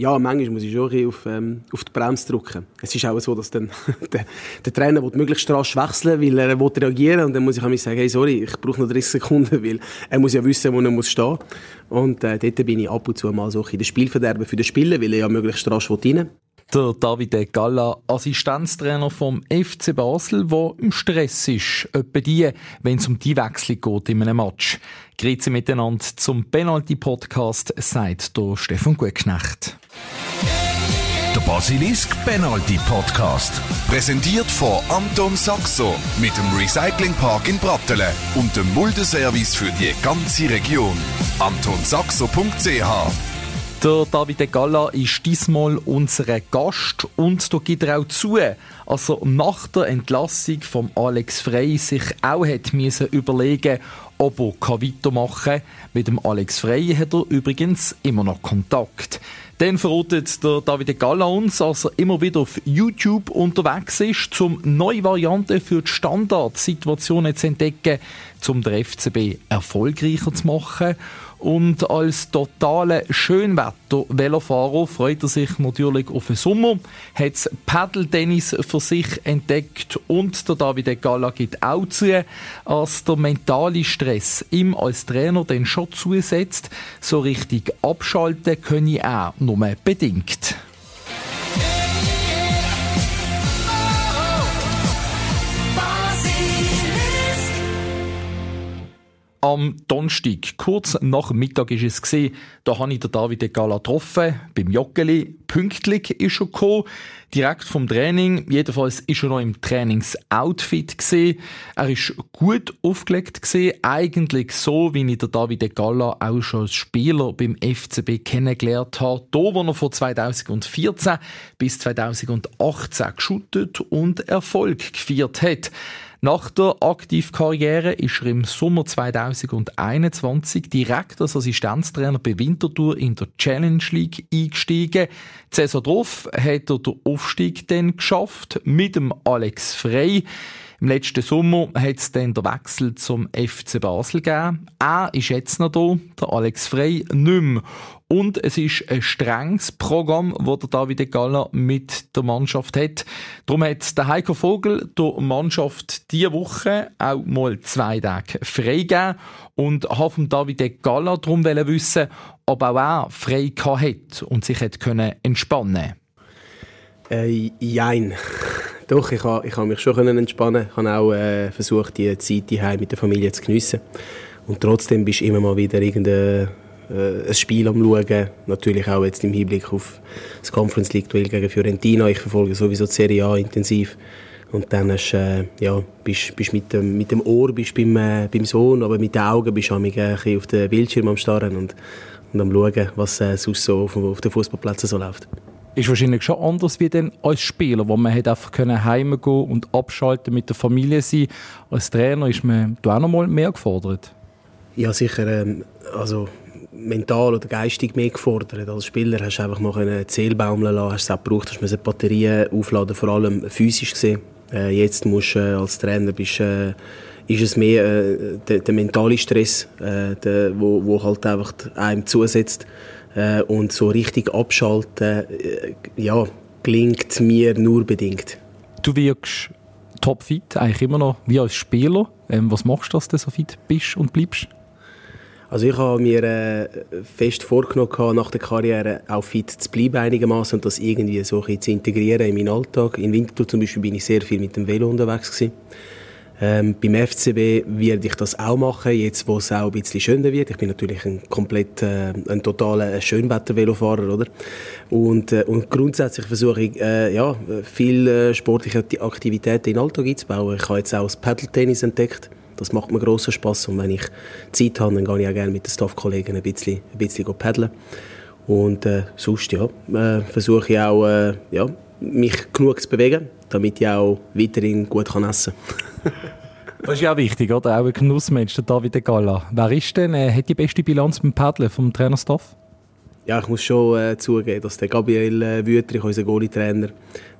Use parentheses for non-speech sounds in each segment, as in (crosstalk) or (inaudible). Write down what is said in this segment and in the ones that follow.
ja, manchmal muss ich schon ein auf, ähm, auf die Bremse drücken. Es ist auch so, dass dann (laughs) der, der Trainer möglichst rasch wechseln weil er will reagieren und dann muss ich auch sagen, hey, sorry, ich brauche noch 30 Sekunden, (laughs) weil er muss ja wissen, wo er muss stehen Und äh, dort bin ich ab und zu mal so in der Spielverderben für den Spieler, weil er ja möglichst rasch rein will. Der David Galla, Assistenztrainer vom FC Basel, der im Stress ist. Etwa die, wenn es um die Wechsel geht in einem Match. Grüezi miteinander zum Penalty-Podcast, sagt der Stefan Gutknecht. Der Basilisk Penalty Podcast. Präsentiert von Anton Saxo mit dem Recyclingpark in Brattelen und dem Muldeservice für die ganze Region. AntonSaxo.ch der David Galla ist diesmal unser Gast und da gibt er auch zu, also nach der Entlassung von Alex Frey sich auch hat müssen überlegen, ob er weitermachen kann. Mit dem Alex Frey hat er übrigens immer noch Kontakt. Dann verratet der David Galla uns, dass er immer wieder auf YouTube unterwegs ist, um neue Varianten für die Standardsituationen zu entdecken, um den FCB erfolgreicher zu machen. Und als totale Schönwetter-Velofahrer freut er sich natürlich auf den Sommer, hat das Paddle-Tennis für sich entdeckt und der David Gala gibt auch zu, dass der mentale Stress ihm als Trainer dann schon zusetzt, so richtig abschalten könne er nur bedingt. Am Donnerstag, kurz nach Mittag ist es gesehen, da habe ich den David Gala getroffen, beim Joggeli. Pünktlich ist er gekommen, direkt vom Training. Jedenfalls ist er noch im Trainingsoutfit gesehen. Er ist gut aufgelegt gesehen, eigentlich so, wie ich den David Gala auch schon als Spieler beim FCB kennengelernt habe. Da, wo er von 2014 bis 2018 geschuttet und Erfolg gefeiert hat. Nach der Aktivkarriere ist er im Sommer 2021 direkt als Assistenztrainer bei Winterthur in der Challenge League eingestiegen. Die Saison hat er den Aufstieg dann geschafft mit dem Alex Frey. Im letzten Sommer hat es dann den Wechsel zum FC Basel gegeben. Er ist jetzt noch da, der Alex Frey nicht mehr. Und es ist ein strenges Programm, das der David Galler mit der Mannschaft hat. Darum hat der Heiko Vogel der Mannschaft diese Woche auch mal zwei Tage freigegeben und hat von David Galler darum wissen, ob auch er frei hat und sich hat entspannen äh, Jein. Doch, ich habe ich mich schon entspannen Ich habe auch äh, versucht, die Zeit hier mit der Familie zu geniessen. Und trotzdem bist du immer mal wieder irgendein äh, ein Spiel am schauen. Natürlich auch jetzt im Hinblick auf das Conference League Duell gegen Fiorentina. Ich verfolge sowieso die Serie A intensiv. Und dann hast, äh, ja, bist, bist mit, dem, mit dem Ohr bist beim, äh, beim Sohn, aber mit den Augen bist du ein bisschen auf den Bildschirm am Starren und, und am Schauen, was äh, sonst so auf, auf den Fußballplätzen so läuft ist wahrscheinlich schon anders wie denn als Spieler, wo man einfach können heimgehen und abschalten mit der Familie sein. Als Trainer ist man da auch noch mal mehr gefordert. Ja sicher, ähm, also mental oder geistig mehr gefordert. Als Spieler hast du einfach noch einen Zähl baumeln lassen, hast es auch gebraucht, hast du Batterien aufladen, vor allem physisch gesehen. Äh, jetzt musst du äh, als Trainer bist, äh, ist es mehr äh, der, der mentale Stress, äh, der, wo, wo halt einfach einem zusetzt äh, und so richtig abschalten, äh, ja, gelingt mir nur bedingt. Du wirkst topfit, eigentlich immer noch wie als Spieler. Ähm, was machst du, dass du so fit bist und bleibst? Also ich habe mir äh, fest vorgenommen, nach der Karriere auch fit zu bleiben einigermaßen und das irgendwie so ein zu integrieren in meinen Alltag. In Winterthur zum Beispiel bin ich sehr viel mit dem Velo unterwegs gewesen. Ähm, beim FCB werde ich das auch machen, jetzt wo es auch ein bisschen schöner wird. Ich bin natürlich ein komplett, äh, ein totaler Schönwetter-Velofahrer, oder? Und, äh, und grundsätzlich versuche ich, äh, ja, viele sportliche Aktivitäten in den Alltag einzubauen. Ich habe jetzt auch das Paddle-Tennis entdeckt. Das macht mir grossen Spass und wenn ich Zeit habe, dann gehe ich auch gerne mit den Staff-Kollegen ein bisschen, ein bisschen paddeln. Und äh, sonst, ja, äh, versuche ich auch, äh, ja, mich genug zu bewegen, damit ich auch weiterhin gut kann essen kann. (laughs) das ist ja auch wichtig, oder? Auch ein Genussmensch, der David Galla. Wer ist denn, äh, hat die beste Bilanz beim Paddeln vom Trainerstaff? Ja, ich muss schon äh, zugeben, dass der Gabriel äh, Wüterich, unser Goalie-Trainer,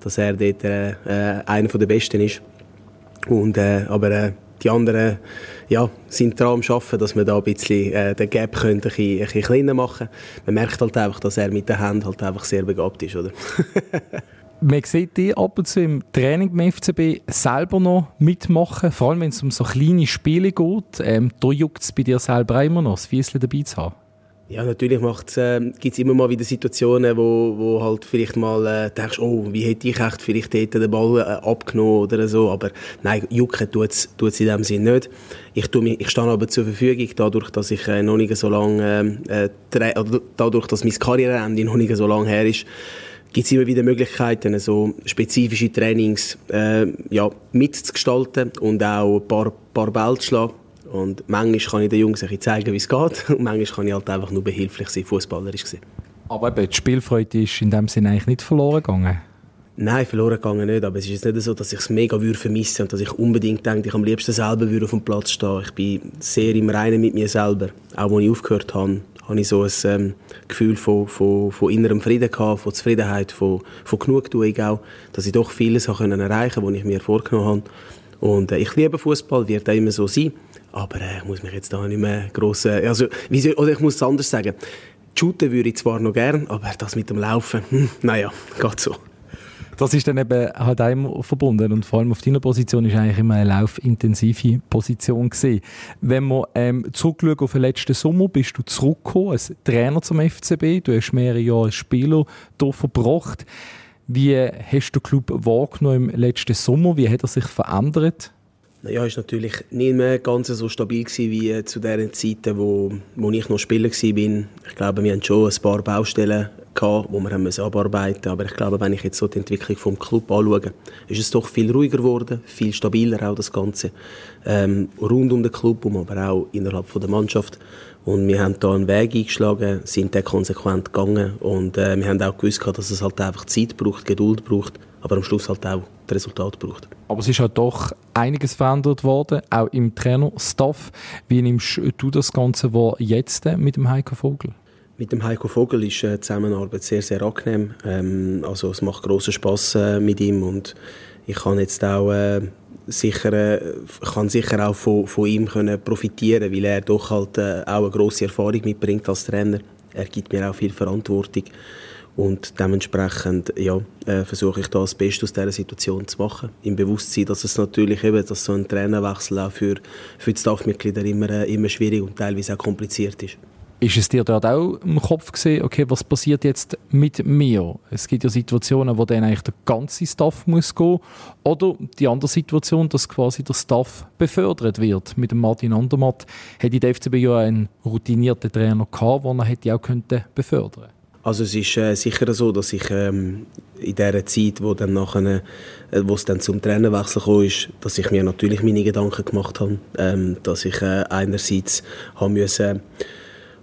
dass er dort äh, äh einer der Besten ist. Und, äh, aber äh, die anderen ja, sind daran am Arbeiten, dass wir da ein bisschen äh, den Gap können ein, bisschen, ein bisschen kleiner machen Man merkt halt einfach, dass er mit den Händen halt einfach sehr begabt ist, oder? (laughs) Man sieht dich ab und zu im Training beim FCB selber noch mitmachen, vor allem wenn es um so kleine Spiele geht. Ähm, da juckt es bei dir selber immer noch, das Fiesle dabei zu haben. Ja, natürlich äh, gibt es immer mal wieder Situationen, wo, wo halt vielleicht mal äh, denkst, oh, wie hätte ich echt vielleicht den Ball äh, abgenommen oder so, aber nein, jucken tut es in dem Sinne nicht. Ich, ich stehe aber zur Verfügung, dadurch, dass ich äh, noch nicht so lange, äh, oder dadurch, dass mein Karriereende noch nicht so lange her ist, gibt es immer wieder Möglichkeiten, so spezifische Trainings äh, ja, mitzugestalten und auch ein paar, paar Bälle zu schlagen und manchmal kann ich den Jungs ein zeigen, wie es geht. (laughs) Und manchmal kann ich halt einfach nur behilflich sein, fußballerisch sein. Aber eben, die Spielfreude ist in dem Sinne eigentlich nicht verloren gegangen? Nein, verloren gegangen nicht. Aber es ist nicht so, dass ich es mega würde vermissen und dass ich unbedingt denke, ich am liebsten selber würde auf dem Platz stehen. Ich bin sehr im Reinen mit mir selber. Auch als ich aufgehört habe, hatte ich so ein ähm, Gefühl von, von, von innerem Frieden gehabt, von Zufriedenheit, von, von Genugtuung auch, dass ich doch vieles erreichen konnte, was ich mir vorgenommen habe. Und äh, ich liebe Fußball, wird auch immer so sein. Aber äh, ich muss mich jetzt da nicht mehr gross... Äh, also, wie, oder ich muss es anders sagen. Shooten würde ich zwar noch gern, aber das mit dem Laufen, hm, naja, geht so. Das ist dann eben halt einmal verbunden und vor allem auf deiner Position ist eigentlich immer eine laufintensive Position gewesen. Wenn wir ähm, zurückschauen auf den letzten Sommer, bist du zurückgekommen als Trainer zum FCB. Du hast mehrere Jahre als Spieler hier verbracht. Wie hast du den Club wahrgenommen im letzten Sommer? Wie hat er sich verändert? Naja, ist natürlich nicht mehr ganz so stabil gewesen wie äh, zu den Zeiten, wo, wo ich noch Spieler war. Ich glaube, wir hatten schon ein paar Baustellen gehabt, die wir haben abarbeiten mussten. Aber ich glaube, wenn ich jetzt so die Entwicklung vom Club anschaue, ist es doch viel ruhiger geworden, viel stabiler auch das Ganze. Ähm, rund um den Club, aber auch innerhalb von der Mannschaft. Und wir haben da einen Weg eingeschlagen, sind da konsequent gegangen und äh, wir haben auch gewusst, dass es halt einfach Zeit braucht, Geduld braucht, aber am Schluss halt auch das Resultat braucht. Aber es ist halt doch einiges verändert worden, auch im Trainerstaff. Wie nimmst du das Ganze wahr jetzt mit dem Heiko Vogel? Mit dem Heiko Vogel ist äh, die Zusammenarbeit sehr, sehr angenehm. Ähm, also es macht großen Spaß äh, mit ihm und ich kann jetzt auch äh, sicher, äh, kann sicher auch von, von ihm können profitieren, weil er doch halt äh, auch eine grosse Erfahrung mitbringt als Trainer. Er gibt mir auch viel Verantwortung und dementsprechend ja, äh, versuche ich da das Beste aus dieser Situation zu machen. Im Bewusstsein, dass es natürlich eben, dass so ein Trainerwechsel auch für, für die Staffmitglieder immer, äh, immer schwierig und teilweise auch kompliziert ist. Ist es dir dort auch im Kopf gesehen, okay, was passiert jetzt mit mir? Es gibt ja Situationen, wo dann eigentlich der ganze Staff muss gehen. Oder die andere Situation, dass quasi der Staff befördert wird. Mit dem Martin Andermatt hätte die FCB ja einen routinierten Trainer gehabt, den er hätte auch könnte befördern also es ist äh, sicher so, dass ich ähm, in der Zeit, wo dann nachher, äh, wo es dann zum Trainerwechsel kam, ist, dass ich mir natürlich meine Gedanken gemacht habe, ähm, dass ich äh, einerseits haben müssen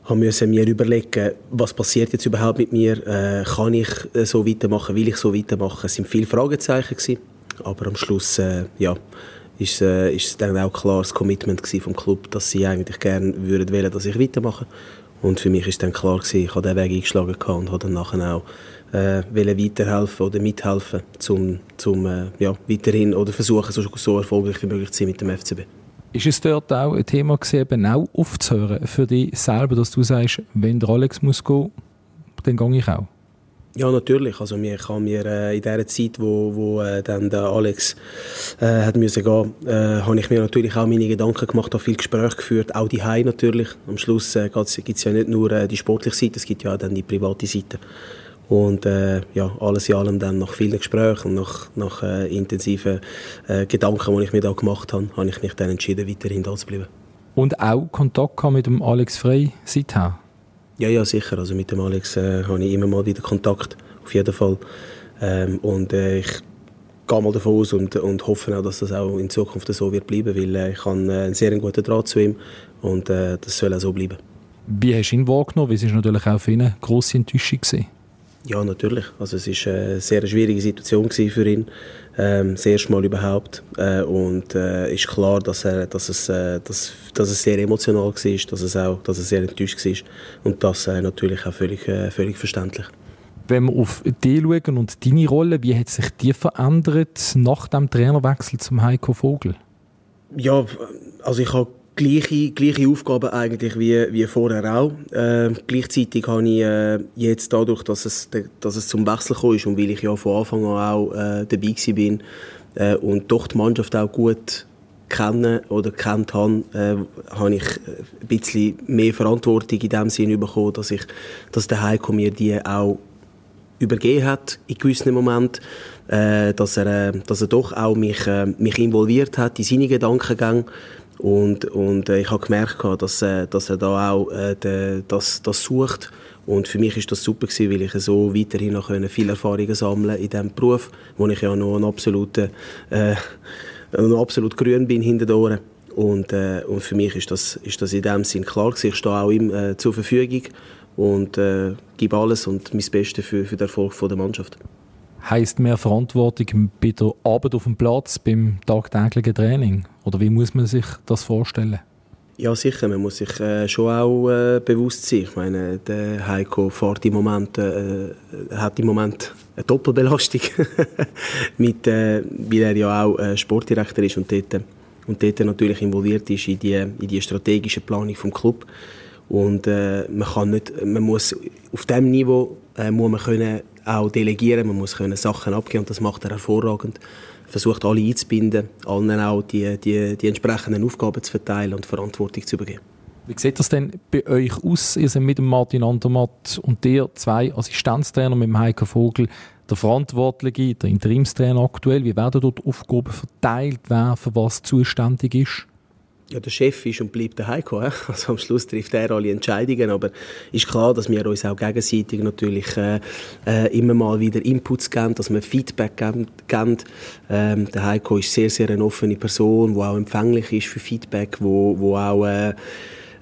haben müssen mir überlegen, was passiert jetzt überhaupt mit mir, äh, kann ich äh, so weitermachen, will ich so weitermachen. Es sind viele Fragezeichen gewesen, aber am Schluss äh, ja, ist, äh, ist dann auch klar das Commitment vom Club, dass sie eigentlich gerne würden wollen, dass ich weitermache. Und für mich ist dann klar gewesen, ich habe diesen Weg eingeschlagen und habe dann nachher auch äh, weiterhelfen oder mithelfen, um zum, äh, ja, weiterhin oder versuchen, so, so erfolgreich wie möglich zu sein mit dem FCB. Ist es dort auch ein Thema gewesen, eben auch aufzuhören für dich selber, dass du sagst, wenn der Alex muss gehen, dann gehe ich auch? Ja, natürlich. Also mir kann mir äh, in der Zeit, wo, wo äh, dann der Alex äh, hat müssen gehen, äh, habe ich mir natürlich auch meine Gedanken gemacht, habe viel Gespräche geführt, auch die natürlich. Am Schluss äh, gibt es ja nicht nur äh, die sportliche Seite, es gibt ja auch dann die private Seite. Und äh, ja, alles in allem dann nach vielen Gesprächen und nach, nach äh, intensiven äh, Gedanken, die ich mir da gemacht habe, habe ich mich dann entschieden, weiterhin da zu bleiben. Und auch Kontakt mit dem Alex Frey seither? Ja, ja, sicher. Also mit dem Alex äh, habe ich immer mal wieder Kontakt, auf jeden Fall. Ähm, und äh, ich gehe mal davon aus und, und hoffe auch, dass das auch in Zukunft so wird bleiben, weil äh, ich habe einen sehr guten Draht zu ihm und das soll auch so bleiben. Wie hast du ihn wahrgenommen? Es war natürlich auch für ihn eine grosse Enttäuschung. Gewesen. Ja, natürlich. Also es war eine sehr schwierige Situation für ihn. Ähm, das erste Mal überhaupt. Äh, und äh, ist klar, dass, er, dass, es, äh, dass, dass es sehr emotional war, dass es, auch, dass es sehr enttäuscht war. Und das äh, natürlich auch völlig, äh, völlig verständlich. Wenn wir auf dich schauen und deine Rolle, wie hat sich die verändert nach dem Trainerwechsel zum Heiko Vogel? Ja, also ich habe gleiche, gleiche Aufgaben eigentlich wie, wie vorher auch. Äh, gleichzeitig habe ich äh, jetzt dadurch, dass es, dass es zum Wechsel gekommen ist und weil ich ja von Anfang an auch äh, dabei bin äh, und doch die Mannschaft auch gut kennen oder kennt habe, äh, habe ich ein bisschen mehr Verantwortung in dem Sinne bekommen, dass ich, dass der Heiko mir die auch übergeben hat in gewissen Momenten, äh, dass er, äh, dass er doch auch mich, äh, mich involviert hat in seine Gedankengänge und, und äh, ich habe gemerkt, dass, äh, dass er da auch äh, de, das, das sucht und für mich ist das super gewesen, weil ich so weiterhin noch viel Erfahrungen sammeln in diesem Beruf, wo ich ja noch ein absoluter äh, absolut grün bin hinter den Ohren. Und, äh, und für mich ist das, ist das in dem Sinn klar gewesen. Ich stehe auch ihm äh, zur Verfügung und äh, gebe alles und mein Bestes für, für den Erfolg der Mannschaft. Heißt mehr Verantwortung bei der Arbeit auf dem Platz, beim tagtäglichen Training? Oder wie muss man sich das vorstellen? Ja, sicher. Man muss sich äh, schon auch äh, bewusst sein. Ich meine, der Heiko fährt im Moment, äh, hat im Moment eine Doppelbelastung, (laughs) mit, äh, weil er ja auch äh, Sportdirektor ist und dort, und dort natürlich involviert ist in die, in die strategische Planung vom Club. Und äh, man kann nicht, man muss auf diesem Niveau äh, muss man können auch delegieren, man muss können Sachen abgeben und das macht er hervorragend versucht alle einzubinden, allen auch die, die, die entsprechenden Aufgaben zu verteilen und Verantwortung zu übergeben. Wie sieht das denn bei euch aus? Ihr seid mit Martin Andermatt und dir zwei Assistenztrainer mit Heiko Vogel, der Verantwortliche, der Interimstrainer aktuell. Wie werden dort Aufgaben verteilt, wer für was zuständig ist? Ja, der Chef ist und bleibt der Heiko. (laughs) Also am Schluss trifft er alle Entscheidungen, aber ist klar, dass wir uns auch gegenseitig natürlich äh, äh, immer mal wieder Inputs geben, dass wir Feedback geben. Ähm, der Heiko ist sehr, sehr eine offene Person, die auch empfänglich ist für Feedback, wo, wo auch äh,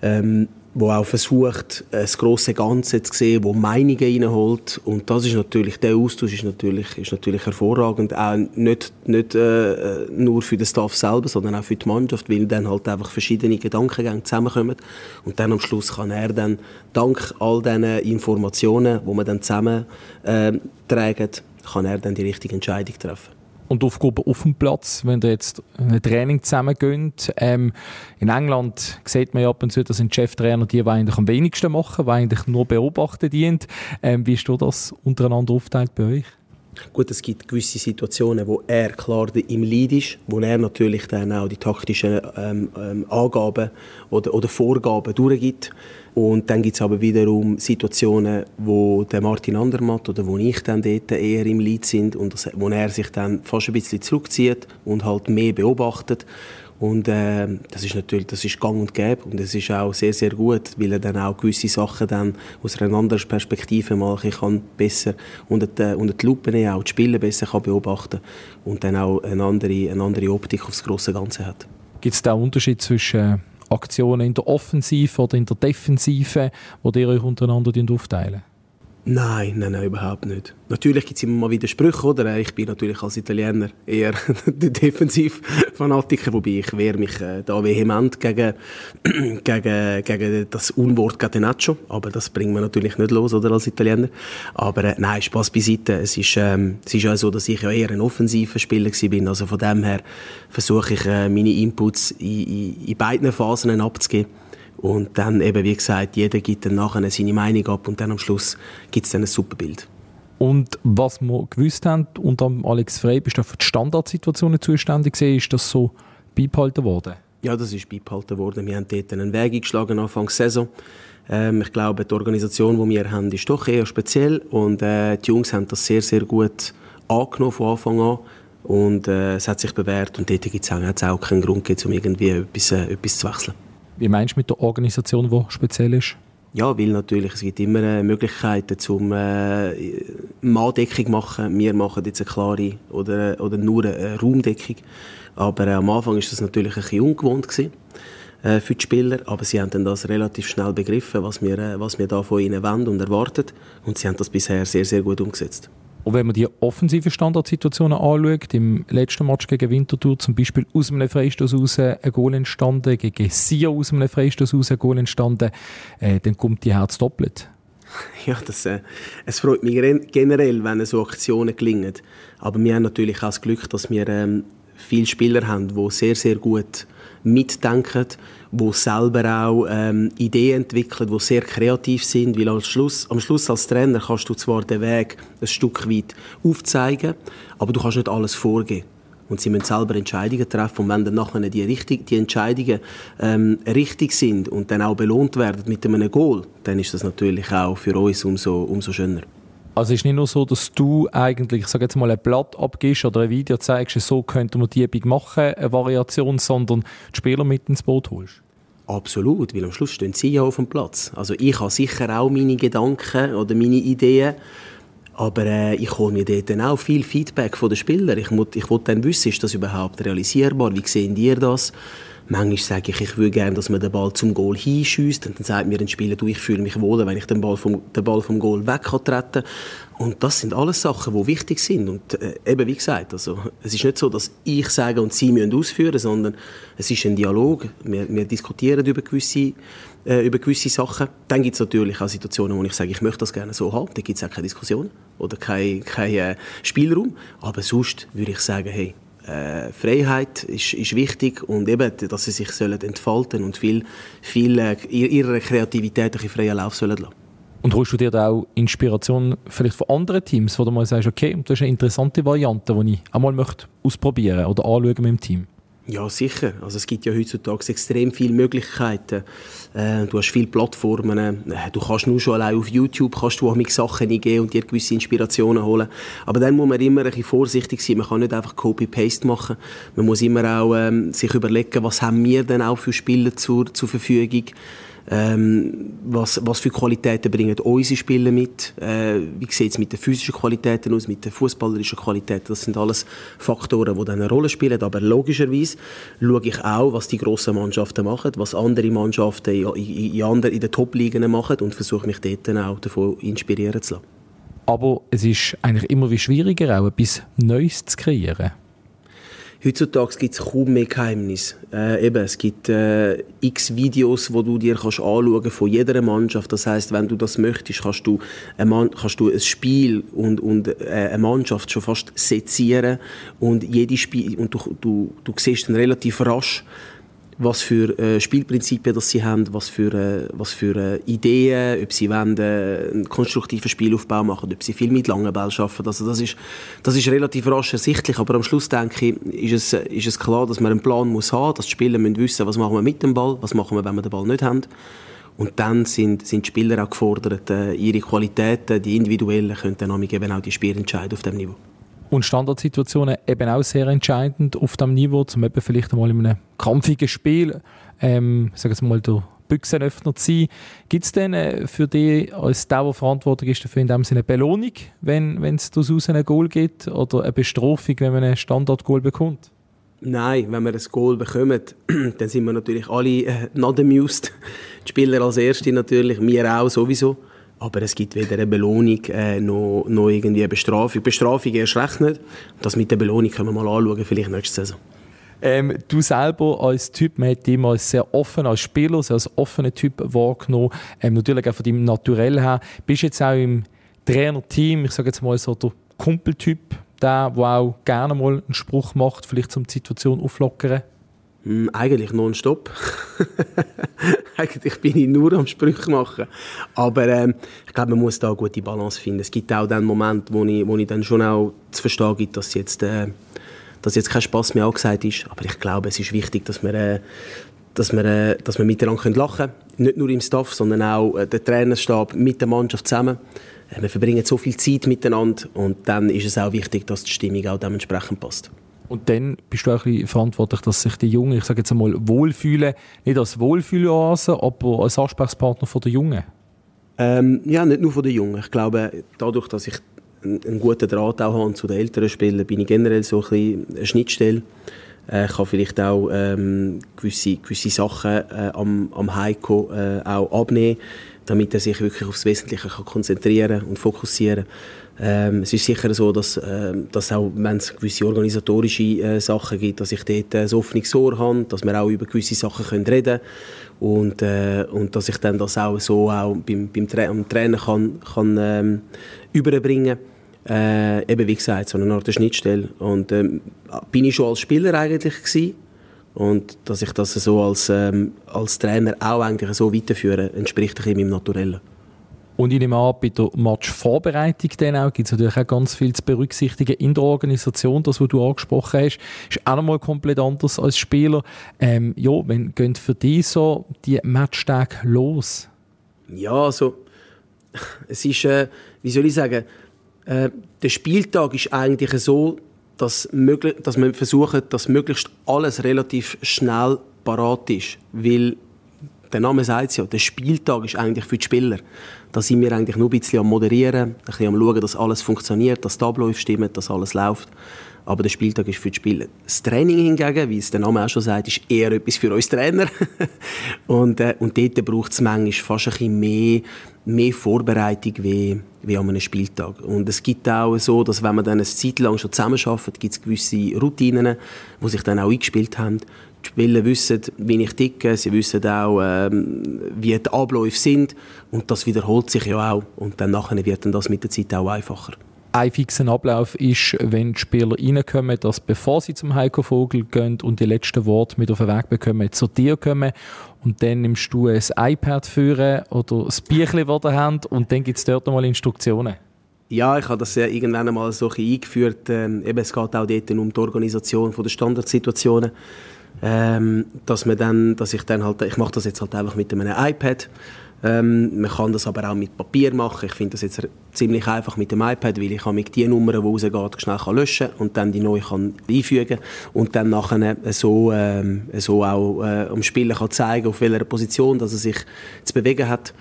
ähm, wo auch versucht, das große Ganze zu sehen, wo Meinungen reinholt. Und das ist natürlich, der Austausch ist natürlich, ist natürlich hervorragend. Auch nicht, nicht äh, nur für den Staff selber, sondern auch für die Mannschaft, weil dann halt einfach verschiedene Gedankengänge zusammenkommen. Und dann am Schluss kann er dann, dank all diesen Informationen, die man dann zusammen äh, tragen, kann er dann die richtige Entscheidung treffen und Aufgaben auf dem Platz, wenn ihr jetzt ein Training zusammengeht. Ähm, in England sieht man ja ab und zu, dass ein Cheftrainer die, die eigentlich am wenigsten machen, die eigentlich nur beobachten dient. Ähm, wie ist das untereinander aufteilt bei euch? Gut, es gibt gewisse Situationen, wo er klar im Lead ist, wo er natürlich dann auch die taktischen ähm, ähm, Angaben oder, oder Vorgaben durchgibt. Und dann gibt es aber wiederum Situationen, wo der Martin Andermatt oder wo ich dann dort eher im Lead sind und das, wo er sich dann fast ein bisschen zurückzieht und halt mehr beobachtet. Und äh, das ist natürlich, das ist gang und gäbe und es ist auch sehr, sehr gut, weil er dann auch gewisse Sachen dann aus einer anderen Perspektive mal kann besser unter die, unter die Lupe nehmen, auch die Spiele besser kann beobachten und dann auch eine andere, eine andere Optik aufs große Ganze hat. Gibt es da einen Unterschied zwischen Aktionen in der Offensive oder in der Defensive, wo ihr euch untereinander aufteilen? Nein, nein, nein, überhaupt nicht. Natürlich gibt es immer mal wieder Sprüche, oder? Ich bin natürlich als Italiener eher (laughs) der Defensivfanatiker, wobei ich wehre mich äh, da vehement gegen, (clears throat) gegen, gegen das Unwort Catenaccio, aber das bringt man natürlich nicht los, oder, als Italiener. Aber äh, nein, Spaß beiseite. Es ist, ähm, es ist auch so, dass ich ja eher ein offensiver Spieler bin, also von dem her versuche ich, äh, meine Inputs in, in, in beiden Phasen abzugeben und dann eben, wie gesagt, jeder gibt dann nachher seine Meinung ab und dann am Schluss gibt es dann ein super Bild. Und was wir gewusst haben, unter Alex Frey, bist du für die Standardsituationen zuständig gewesen, ist das so beibehalten worden? Ja, das ist beibehalten worden. Wir haben dort einen Weg eingeschlagen Anfang der Saison. Ähm, ich glaube, die Organisation, die wir haben, ist doch eher speziell und äh, die Jungs haben das sehr, sehr gut angenommen von Anfang an und äh, es hat sich bewährt und dort gibt es auch, auch keinen Grund um irgendwie etwas, äh, etwas zu wechseln. Wie meinst du mit der Organisation, die speziell ist? Ja, weil natürlich, es gibt immer äh, Möglichkeiten zum äh, Manndeckung machen. Wir machen jetzt eine klare oder, oder nur eine Raumdeckung. Aber äh, am Anfang ist das natürlich ein bisschen ungewohnt gewesen, äh, für die Spieler. Aber sie haben dann das relativ schnell begriffen, was wir, äh, was wir da von ihnen wollen und erwartet. Und sie haben das bisher sehr, sehr gut umgesetzt. Und wenn man die offensiven Standardsituationen anschaut, im letzten Match gegen Winterthur zum Beispiel aus einem Freistoß raus ein Goal entstanden, gegen Sia aus einem Freistoß raus ein Goal entstanden, äh, dann kommt die Herz doppelt. (laughs) Ja, das, äh, es freut mich generell, wenn so Aktionen gelingen. Aber wir haben natürlich auch das Glück, dass wir ähm, viele Spieler haben, die sehr, sehr gut mitdenken, die selber auch ähm, Ideen entwickeln, die sehr kreativ sind, weil am Schluss, am Schluss als Trainer kannst du zwar den Weg ein Stück weit aufzeigen, aber du kannst nicht alles vorgeben. Und sie müssen selber Entscheidungen treffen. Und wenn dann nachher die, richtig, die Entscheidungen ähm, richtig sind und dann auch belohnt werden mit einem Goal, dann ist das natürlich auch für uns umso, umso schöner. Also es ist nicht nur so, dass du eigentlich, ich sage jetzt mal, ein Blatt abgibst oder ein Video zeigst, so könnte man die Übung machen, eine Variation, sondern die Spieler mit ins Boot holst. Absolut, weil am Schluss stehen sie ja auf dem Platz. Also ich habe sicher auch meine Gedanken oder meine Ideen, aber äh, ich hole mir dort dann auch viel Feedback von den Spielern. Ich, muss, ich will dann wissen, ist das überhaupt realisierbar? Wie sehen ihr das? Manchmal sage ich, ich würde gerne, dass man den Ball zum Goal hinschießt. Und dann sagt mir ein Spieler, du, ich fühle mich wohl, wenn ich den Ball vom, den Ball vom Goal weg kann Und das sind alles Sachen, die wichtig sind. Und äh, eben, wie gesagt, also, es ist nicht so, dass ich sage und sie müssen ausführen, sondern es ist ein Dialog. Wir, wir diskutieren über gewisse, äh, über gewisse Sachen. Dann gibt es natürlich auch Situationen, wo ich sage, ich möchte das gerne so haben. Da gibt es auch keine Diskussion oder keinen kein, äh, Spielraum. Aber sonst würde ich sagen, hey, äh, Freiheit ist, ist, wichtig und eben, dass sie sich sollen entfalten und viel, viel äh, ihrer Kreativität einen freien Lauf sollen lassen. Und holst du dir da auch Inspiration vielleicht von anderen Teams, wo du mal sagst, okay, das ist eine interessante Variante, die ich einmal möchte ausprobieren oder anschauen mit dem Team? Ja, sicher. Also es gibt ja heutzutage extrem viele Möglichkeiten. Äh, du hast viele Plattformen. Äh, du kannst nur schon allein auf YouTube kannst du auch mit Sachen eingehen und dir gewisse Inspirationen holen. Aber dann muss man immer ein bisschen vorsichtig sein. Man kann nicht einfach Copy-Paste machen. Man muss immer auch ähm, sich überlegen, was haben wir denn auch für Spiele zur, zur Verfügung ähm, was, was für Qualitäten bringen unsere Spieler mit? Äh, wie sieht es mit den physischen Qualitäten aus, mit den fußballerischen Qualitäten? Das sind alles Faktoren, die dann eine Rolle spielen. Aber logischerweise schaue ich auch, was die grossen Mannschaften machen, was andere Mannschaften in, in, in, in den Top-Ligen machen und versuche mich dort dann auch davon inspirieren zu lassen. Aber es ist eigentlich immer wie schwieriger, auch etwas Neues zu kreieren. Heutzutage gibt es kaum mehr Geheimnisse. Äh, eben, es gibt äh, x Videos, wo du dir kannst anschauen von jeder Mannschaft. Das heißt, wenn du das möchtest, kannst du ein, Mann, kannst du ein Spiel und, und äh, eine Mannschaft schon fast sezieren und jede Spiel und du, du, du siehst dann relativ rasch, was für äh, Spielprinzipien das sie haben, was für, äh, was für äh, Ideen, ob sie wollen, äh, einen konstruktiven Spielaufbau machen, ob sie viel mit langen Bällen arbeiten. Also das ist, das ist relativ rasch ersichtlich, aber am Schluss denke ich, ist es, ist es klar, dass man einen Plan muss haben, dass die Spieler müssen wissen, was machen wir mit dem Ball, was machen wir, wenn wir den Ball nicht haben. Und dann sind, sind die Spieler auch gefordert, äh, ihre Qualitäten, die individuellen, können dann auch die Spiele entscheiden auf dem Niveau. Und Standardsituationen eben auch sehr entscheidend auf dem Niveau, zum eben vielleicht einmal in einem kampfigen Spiel, ähm, sagen wir mal, der Büchsenöffner zu sein. Gibt es denn äh, für dich als der, der verantwortlich ist dafür, in dem Sinne eine Belohnung, wenn es daraus ein Goal gibt, oder eine Bestrafung, wenn man ein Standardgoal bekommt? Nein, wenn wir ein Goal bekommen, (clears throat) dann sind wir natürlich alle äh, not amused. Die Spieler als Erste natürlich, wir auch sowieso. Aber es gibt weder eine Belohnung äh, noch, noch irgendwie eine Bestrafung. Bestrafung erst recht nicht. Das mit der Belohnung können wir mal anschauen, vielleicht nächste Saison. Ähm, du selber als Typ, man hat dich immer als sehr offen, als Spieler, sehr als offener Typ wahrgenommen. Ähm, natürlich auch von deinem Naturell her. Bist jetzt auch im Trainerteam, ich sage jetzt mal so der Kumpeltyp, der, der auch gerne mal einen Spruch macht, vielleicht um die Situation auflockern? Mm, eigentlich nonstop. (laughs) eigentlich bin ich nur am Sprüche machen. Aber ähm, ich glaube, man muss da eine gute Balance finden. Es gibt auch den Moment, wo ich, wo ich dann schon auch zu verstehen gibt, dass jetzt, äh, dass jetzt kein Spaß mehr angesagt ist. Aber ich glaube, es ist wichtig, dass wir, äh, dass wir, äh, dass wir miteinander lachen können. Nicht nur im Staff, sondern auch äh, der Trainerstab mit der Mannschaft zusammen. Äh, wir verbringen so viel Zeit miteinander und dann ist es auch wichtig, dass die Stimmung auch dementsprechend passt. Und dann bist du auch ein bisschen verantwortlich, dass sich die Jungen, ich sage jetzt einmal, wohlfühlen. Nicht als Wohlfühloase, aber als Ansprechpartner der Jungen. Ähm, ja, nicht nur den Jungen. Ich glaube, dadurch, dass ich einen guten Draht auch habe zu den älteren Spielern, bin ich generell so ein bisschen eine Schnittstelle. Äh, ich kann vielleicht auch ähm, gewisse, gewisse Sachen äh, am, am Heiko äh, auch abnehmen, damit er sich wirklich aufs Wesentliche kann konzentrieren und fokussieren kann. Ähm, es ist sicher so, dass, äh, dass auch, wenn es gewisse organisatorische äh, Sachen gibt, dass ich dort äh, ein offenes Ohr habe, dass wir auch über gewisse Sachen können reden und äh, und dass ich dann das auch so auch beim, beim Tra Trainer kann, kann ähm, überbringen Äh, eben wie gesagt, so eine Art Schnittstelle. Und ähm, bin ich schon als Spieler eigentlich gewesen. Und dass ich das so als, ähm, als Trainer auch eigentlich so weiterführe, entspricht ein meinem Naturellen. Und ich nehme an, bei der Matchvorbereitung gibt es natürlich auch ganz viel zu berücksichtigen in der Organisation. Das, was du angesprochen hast, ist auch nochmal komplett anders als Spieler. Ähm, ja, wenn gehen für dich so die Matchtage los? Ja, also (laughs) es ist, äh, wie soll ich sagen, äh, der Spieltag ist eigentlich so, dass, möglich, dass man versucht, dass möglichst alles relativ schnell parat ist, weil der Name sagt es ja, der Spieltag ist eigentlich für die Spieler. Da sind wir eigentlich nur ein bisschen am Moderieren, ein bisschen am Schauen, dass alles funktioniert, dass die Abläufe stimmen, dass alles läuft. Aber der Spieltag ist für die Spieler. Das Training hingegen, wie es der Name auch schon sagt, ist eher etwas für uns Trainer. (laughs) und, äh, und dort braucht es manchmal fast ein bisschen mehr, mehr Vorbereitung wie, wie an einem Spieltag. Und es gibt auch so, dass wenn man dann eine Zeit lang schon zusammenarbeitet, gibt es gewisse Routinen, die sich dann auch eingespielt haben. Die Spieler wissen, wie ich ticke, sie wissen auch, ähm, wie die Abläufe sind und das wiederholt sich ja auch und dann nachher wird dann das mit der Zeit auch einfacher. Ein fixer Ablauf ist, wenn die Spieler reinkommen, dass bevor sie zum Heiko Vogel gehen und die letzten Worte mit auf den Weg bekommen, zu dir kommen und dann nimmst du ein iPad führen oder das Bierchen, das ihr habt und dann gibt es dort nochmal Instruktionen. Ja, ich habe das ja irgendwann einmal so eingeführt. Ähm, eben, es geht auch dort um die Organisation der Standardsituationen ähm, dass man dann, dass ich dann halt, ich mache das jetzt halt einfach mit einem iPad. Ähm, man kann das aber auch mit Papier machen. Ich finde das jetzt ziemlich einfach mit dem iPad, weil ich mit die Nummer, die rausgeht, schnell kann löschen und dann die neue kann einfügen und dann nachher so, ähm, so auch äh, am Spieler kann zeigen, auf welcher Position dass er sich zu bewegen hat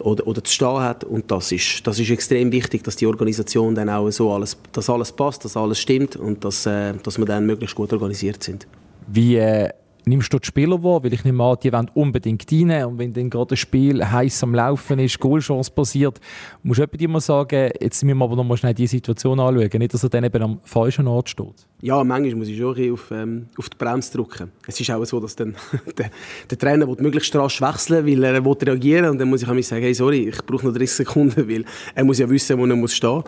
oder, oder zu stehen hat. Und das ist, das ist extrem wichtig, dass die Organisation dann auch so alles, dass alles passt, dass alles stimmt und dass, äh, dass wir dann möglichst gut organisiert sind. Wie äh, nimmst du die Spieler wahr? Weil ich nehme an, die wollen unbedingt rein. Und wenn dann gerade ein Spiel heiß am Laufen ist, Goalchance passiert, musst du immer sagen, jetzt müssen wir aber noch mal schnell die Situation anschauen. Nicht, dass er dann eben am falschen Ort steht. Ja, manchmal muss ich schon auf, ähm, auf die Bremse drücken. Es ist auch so, dass dann (laughs) der, der Trainer möglichst rasch wechseln weil er will reagieren und dann muss ich mir sagen, hey, sorry, ich brauche noch 30 Sekunden, (laughs) weil er muss ja wissen, wo er muss stehen muss.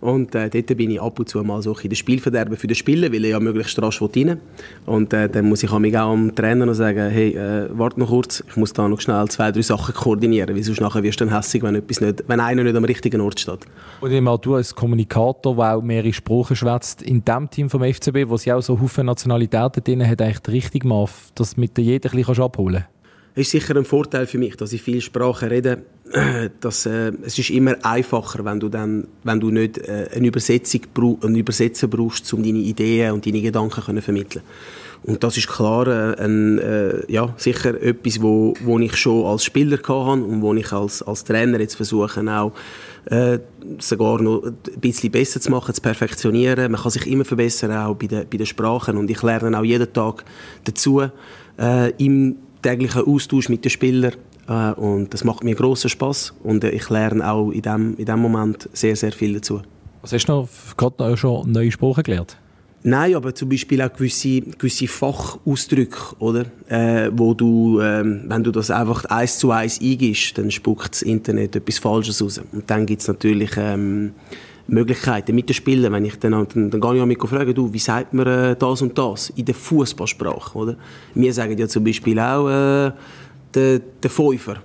Und äh, dort bin ich ab und zu mal so in der Spielverderben für den Spieler, weil er ja möglichst rasch rein Und äh, dann muss ich mich auch am Trainer noch sagen, hey, äh, warte noch kurz, ich muss da noch schnell zwei, drei Sachen koordinieren, weil sonst nachher wirst du dann hässig, wenn, etwas nicht, wenn einer nicht am richtigen Ort steht. Und immer du als Kommunikator, der auch mehrere Sprachen schwätzt, in dem Team vom FCB, wo sie auch so viele Nationalitäten drin hat, eigentlich richtig gemacht, dass mit jeder ein bisschen abholen kannst? ist sicher ein Vorteil für mich, dass ich viele Sprachen rede. (clears throat) Dass, äh, es ist immer einfacher, wenn du, dann, wenn du nicht äh, eine, Übersetzung, einen Übersetzer brauchst, um deine Ideen und deine Gedanken zu vermitteln. Und das ist klar äh, ein, äh, ja, sicher etwas, wo, wo ich schon als Spieler hatte und wo ich als, als Trainer jetzt versuche auch äh, sogar noch ein bisschen besser zu machen, zu perfektionieren. Man kann sich immer verbessern, auch bei den, bei den Sprachen. Und ich lerne auch jeden Tag dazu, äh, im täglichen Austausch mit den Spielern. Äh, und das macht mir grossen Spaß und äh, ich lerne auch in dem, in dem Moment sehr, sehr viel dazu. Was hast du noch gerade schon neue Sprachen gelernt? Nein, aber zum Beispiel auch gewisse, gewisse Fachausdrücke, oder? Äh, wo du, ähm, wenn du das einfach eins zu eins eingibst, dann spuckt das Internet etwas Falsches raus. Und dann gibt es natürlich ähm, Möglichkeiten mit den Spielern. Wenn ich dann, dann, dann gehe ich mich fragen, du, wie sagt man äh, das und das in der Fußballsprache, oder? Wir sagen ja zum Beispiel auch äh, der, der Fünfer.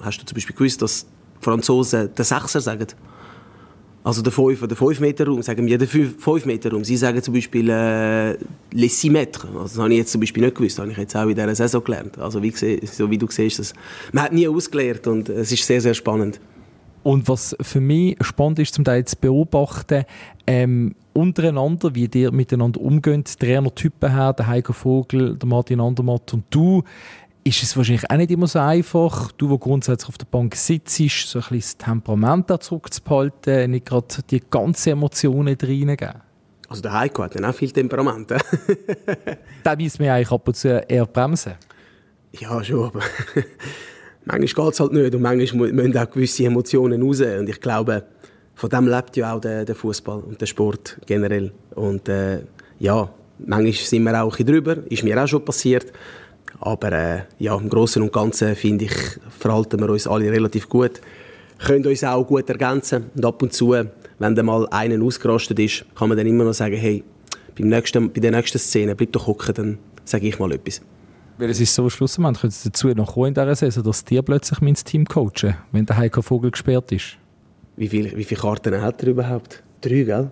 Hast du zum Beispiel gewusst, dass die Franzosen den Sechser sagen? Also der 5 der 5 Meter Raum, sagen wir den 5 Meter Raum. Sie sagen zum Beispiel äh, les 6 Meter. Also das habe ich jetzt zum Beispiel nicht gewusst, das habe ich jetzt auch in dieser Saison gelernt. Also wie, so wie du siehst, das, man hat nie ausgelernt und es ist sehr, sehr spannend. Und was für mich spannend ist, zum Teil zu beobachten, ähm, untereinander, wie die miteinander umgehen, die Trainertypen her, der Heiko Vogel, der Martin Andermatt und du, ist es wahrscheinlich auch nicht immer so einfach. Du, der grundsätzlich auf der Bank sitzt, so ein bisschen das Temperament da zurückzuhalten, nicht gerade die ganzen Emotionen reingeben. Also der Heiko hat dann auch viel Temperament. da müssen wir eigentlich ab und zu eher bremsen. Ja, schon, aber (laughs) manchmal geht es halt nicht und manchmal müssen auch gewisse Emotionen raus. Und ich glaube, von dem lebt ja auch der, der Fußball und der Sport generell. Und äh, ja, manchmal sind wir auch ein bisschen drüber, ist mir auch schon passiert. Aber äh, ja, im Großen und Ganzen finde ich, verhalten wir uns alle relativ gut, können uns auch gut ergänzen und ab und zu, wenn dann mal einer ausgerastet ist, kann man dann immer noch sagen, hey, beim nächsten, bei der nächsten Szene, bleib doch gucken, dann sage ich mal etwas. Weil es ist so, schlussendlich könnte es dazu noch kommen in dieser Saison, dass dir plötzlich mein Team coachen, wenn der Heiko Vogel gesperrt ist. Wie, viel, wie viele Karten hat er überhaupt? Drei, gell?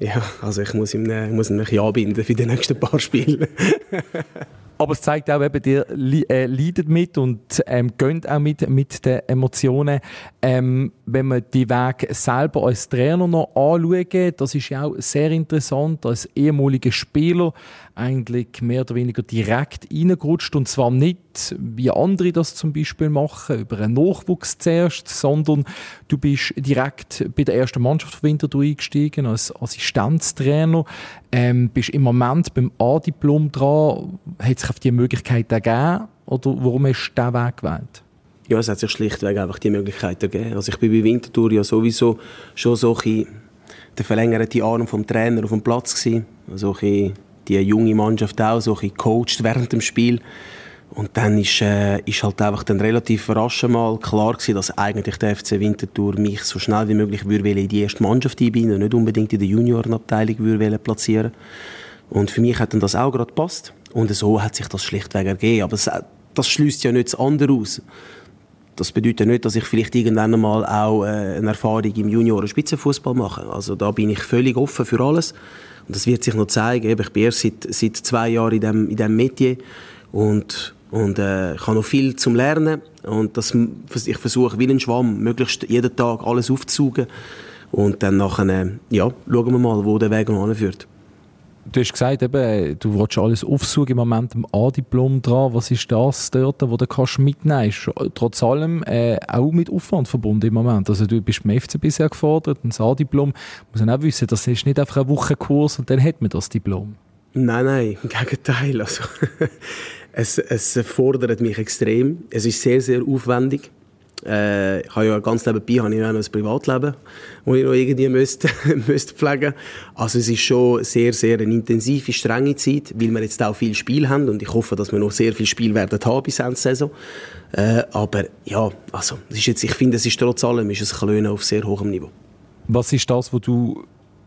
Ja, also ich muss ihm, ich muss ihn ein anbinden für die nächsten paar Spiele. (laughs) Aber es zeigt auch, eben, ihr äh, leidet mit und ähm, geht auch mit, mit den Emotionen. Ähm, wenn man die Weg selber als Trainer noch anschauen, das ist ja auch sehr interessant, als ehemaliger Spieler eigentlich mehr oder weniger direkt reingerutscht und zwar nicht, wie andere das zum Beispiel machen, über einen Nachwuchs zuerst, sondern du bist direkt bei der ersten Mannschaft von Winterthur eingestiegen als Assistenztrainer, ähm, bist im Moment beim A-Diplom dran, hat sich auf die Möglichkeit ergeben oder warum hast du diesen Weg gewählt? Ja, es hat sich schlichtweg einfach die Möglichkeit ergeben. Also ich bin bei Winterthur ja sowieso schon so ein der verlängerte Arm vom Trainer auf dem Platz gewesen. Also ein die junge Mannschaft auch so ein gecoacht während dem Spiel. Und dann ist, äh, ist halt einfach dann relativ rasch mal klar gewesen, dass eigentlich der FC Winterthur mich so schnell wie möglich würde in die erste Mannschaft einbinden und nicht unbedingt in der Juniorenabteilung würde platzieren Und für mich hat dann das auch gerade gepasst. Und so hat sich das schlichtweg ergeben. Aber das, das schließt ja nicht das andere aus. Das bedeutet nicht, dass ich vielleicht irgendwann einmal auch äh, eine Erfahrung im Junioren-Spitzenfußball mache. Also da bin ich völlig offen für alles. Und das wird sich noch zeigen. Ich bin erst seit, seit zwei Jahren in diesem in dem Metier und, und äh, ich habe noch viel zum Lernen. Und das, ich versuche wie ein Schwamm, möglichst jeden Tag alles aufzusaugen. Und dann nachher, äh, ja, schauen wir mal, wo der Weg noch anführt. Du hast gesagt, eben, du willst alles aufsuchen im Moment im A-Diplom dran. Was ist das dort, wo du kannst mitnehmen kannst? Trotz allem äh, auch mit Aufwand verbunden im Moment. Also du bist beim FC bisher gefordert, ein A-Diplom. Muss man auch wissen, das ist nicht einfach ein Wochenkurs und dann hat man das Diplom. Nein, nein, im Gegenteil. Also, (laughs) es, es fordert mich extrem. Es ist sehr, sehr aufwendig. Äh, ich habe ja ganz nebenbei habe ich auch noch ein Privatleben, das ich noch irgendwie müsste, (laughs) müsste pflegen Also es ist schon sehr, sehr eine intensive, strenge Zeit, weil wir jetzt auch viel Spiel haben und ich hoffe, dass wir noch sehr viel Spiel werden haben bis Ende Saison. Äh, aber ja, also es ist jetzt, ich finde, es ist trotz allem ist es ein auf sehr hohem Niveau. Was ist das, was du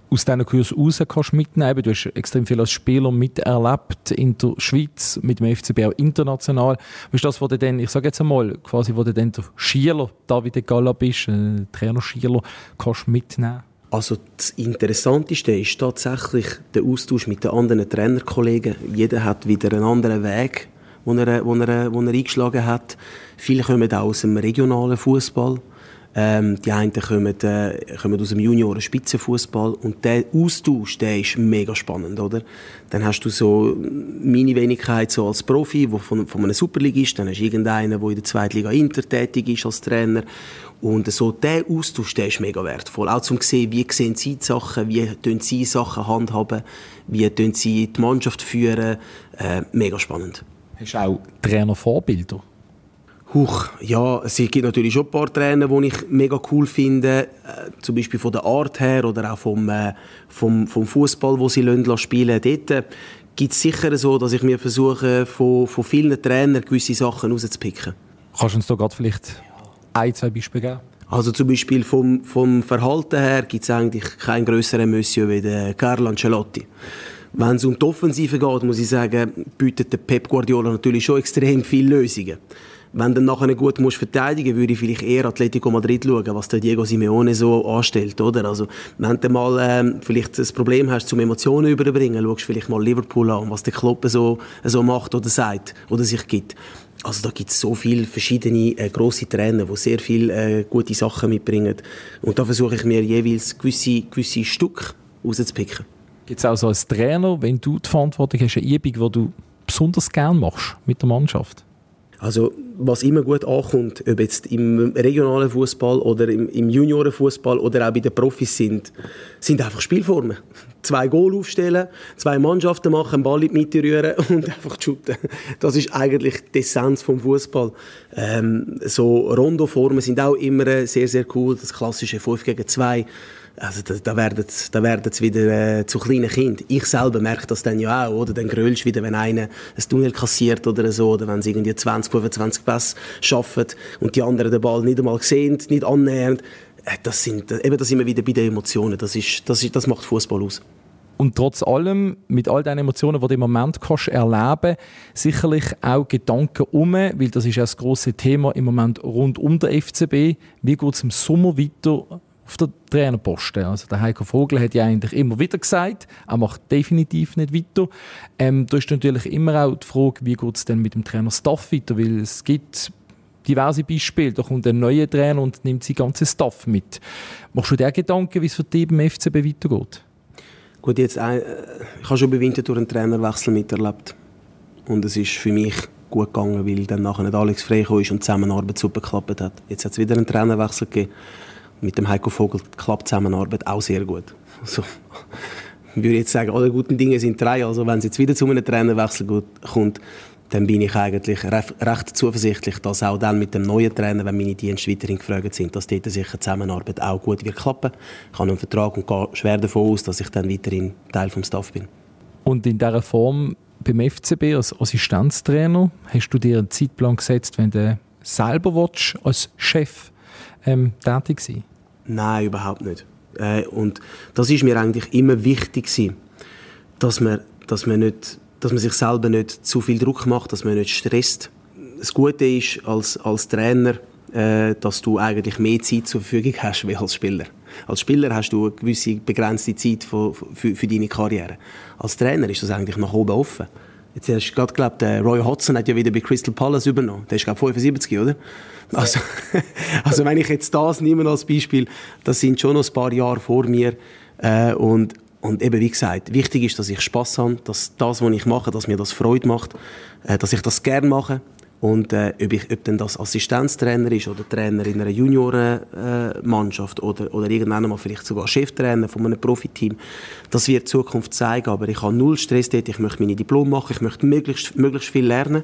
aus diesen Kursen raus kannst mitnehmen. Du hast extrem viel als Spieler miterlebt in der Schweiz, mit dem FCB auch international. Was ist das, wo du dann, ich sage jetzt einmal, quasi, wo du dann der Schieler, David Galla bist, äh, Trainer Schieler, kannst mitnehmen? Also das Interessanteste ist tatsächlich der Austausch mit den anderen Trainerkollegen. Jeder hat wieder einen anderen Weg, den er, den er, den er eingeschlagen hat. Viele kommen auch aus dem regionalen Fußball. Ähm, die einen kommen, äh, kommen aus dem Junioren Spitzenfußball und der Austausch, der ist mega spannend, oder? Dann hast du so meine Wenigkeit so als Profi, wo von, von einem Superligist, dann hast du irgendeinen, der in der Zweitliga Inter tätig ist als Trainer und so der Austausch, der ist mega wertvoll. Auch zum sehen, wie sehen sie die Sachen, wie tun sie Sachen handhaben, wie tun sie die Mannschaft führen, äh, mega spannend. Hast du auch Trainervorbilder? Huch, ja, es gibt natürlich schon ein paar Trainer, die ich mega cool finde, äh, zum Beispiel von der Art her oder auch vom, äh, vom, vom Fußball, wo sie lassen, spielen. Dort äh, gibt es sicher so, dass ich mir versuche, von, von vielen Trainern gewisse Sachen rauszupicken. Kannst du uns da gerade vielleicht ein, zwei Beispiele geben? Also zum Beispiel vom, vom Verhalten her gibt es eigentlich keinen größeren Monsieur wie der Carlo Ancelotti. Wenn es um die Offensive geht, muss ich sagen, bietet der Pep Guardiola natürlich schon extrem viele Lösungen. Wenn du nachher gut musst verteidigen würde ich vielleicht eher Atletico Madrid schauen, was der Diego Simeone so anstellt, oder? Also, wenn du mal ähm, vielleicht das Problem hast, zum Emotionen überbringen, schaust vielleicht mal Liverpool an, was der Klopp so, so macht oder sagt oder sich gibt. Also da gibt es so viele verschiedene äh, grosse Trainer, die sehr viele äh, gute Sachen mitbringen. Und da versuche ich mir jeweils gewisse, gewisse Stück rauszupicken. Gibt es auch so als Trainer, wenn du die Verantwortung hast, eine Übung, die du besonders gerne machst mit der Mannschaft? Also was immer gut ankommt, ob jetzt im regionalen Fußball oder im, im Juniorenfußball oder auch bei den Profis sind, sind einfach Spielformen. Zwei Goal aufstellen, zwei Mannschaften machen, einen Ball in die Mitte rühren (laughs) und einfach shooten. Das ist eigentlich die Essenz vom Fußball. Ähm, so Rondoformen sind auch immer sehr sehr cool. Das klassische 5 gegen 2 also da, da werden da werden es wieder äh, zu kleinen Kind. Ich selber merke das dann ja auch, oder? Dann grölst wieder, wenn einer ein Tunnel kassiert oder so, oder wenn sie irgendwie 20, 25 Pässe schaffen und die anderen den Ball nicht einmal sehen, nicht annähernd. Äh, das sind, äh, eben, da sind wir wieder bei den Emotionen. Das, ist, das, ist, das macht Fußball aus. Und trotz allem, mit all den Emotionen, die du im Moment kannst erleben sicherlich auch Gedanken um, weil das ist ja das grosse Thema im Moment rund um den FCB. Wie geht es im Sommer weiter auf der Trainerposten? Also der Heiko Vogel hat ja eigentlich immer wieder gesagt, er macht definitiv nicht weiter. Ähm, da ist natürlich immer auch die Frage, wie geht es denn mit dem Trainerstaff weiter, weil es gibt diverse Beispiele. Da kommt ein neuer Trainer und nimmt sein ganzes Staff mit. Machst du dir Gedanken, wie es für dich im FCB weitergeht? Gut, jetzt, äh, ich habe schon bei Winterthur einen Trainerwechsel miterlebt. Und es ist für mich gut gegangen, weil dann nachher nicht Alex frei ist und die Zusammenarbeit super geklappt hat. Jetzt hat es wieder einen Trainerwechsel gegeben. Mit dem Heiko Vogel klappt die Zusammenarbeit auch sehr gut. Also, ich würde jetzt sagen, alle guten Dinge sind drei. Also wenn es jetzt wieder zu einem Trainerwechsel kommt, dann bin ich eigentlich recht zuversichtlich, dass auch dann mit dem neuen Trainer, wenn meine Dienste weiterhin gefragt sind, dass dort sicher Zusammenarbeit auch gut wird klappen. Ich habe einen Vertrag und gehe schwer davon aus, dass ich dann weiterhin Teil des Staff bin. Und in dieser Form beim FCB als Assistenztrainer, hast du dir einen Zeitplan gesetzt, wenn du selber willst, als Chef ähm, tätig sein? Nein, überhaupt nicht. Äh, und das ist mir eigentlich immer wichtig dass man, dass man nicht dass man sich selber nicht zu viel Druck macht, dass man nicht stresst. Das Gute ist als, als Trainer, äh, dass du eigentlich mehr Zeit zur Verfügung hast wie als Spieler. Als Spieler hast du eine gewisse begrenzte Zeit für, für, für deine Karriere. Als Trainer ist das eigentlich nach oben offen. Jetzt hast du gerade geglaubt, der Roy Hodgson hat ja wieder bei Crystal Palace übernommen. Der ist glaube 75, oder? Also, (laughs) also wenn ich jetzt das nehme als Beispiel, das sind schon noch ein paar Jahre vor mir äh, und und eben, wie gesagt, wichtig ist, dass ich Spaß habe, dass das, was ich mache, dass mir das Freude macht, äh, dass ich das gerne mache. Und äh, ob, ich, ob denn das Assistenztrainer ist oder Trainer in einer Juniorenmannschaft äh, oder, oder irgendwann mal vielleicht sogar Cheftrainer von einem Profiteam, das wird die Zukunft zeigen. Aber ich habe null Stress dort, ich möchte meine Diplom machen, ich möchte möglichst, möglichst viel lernen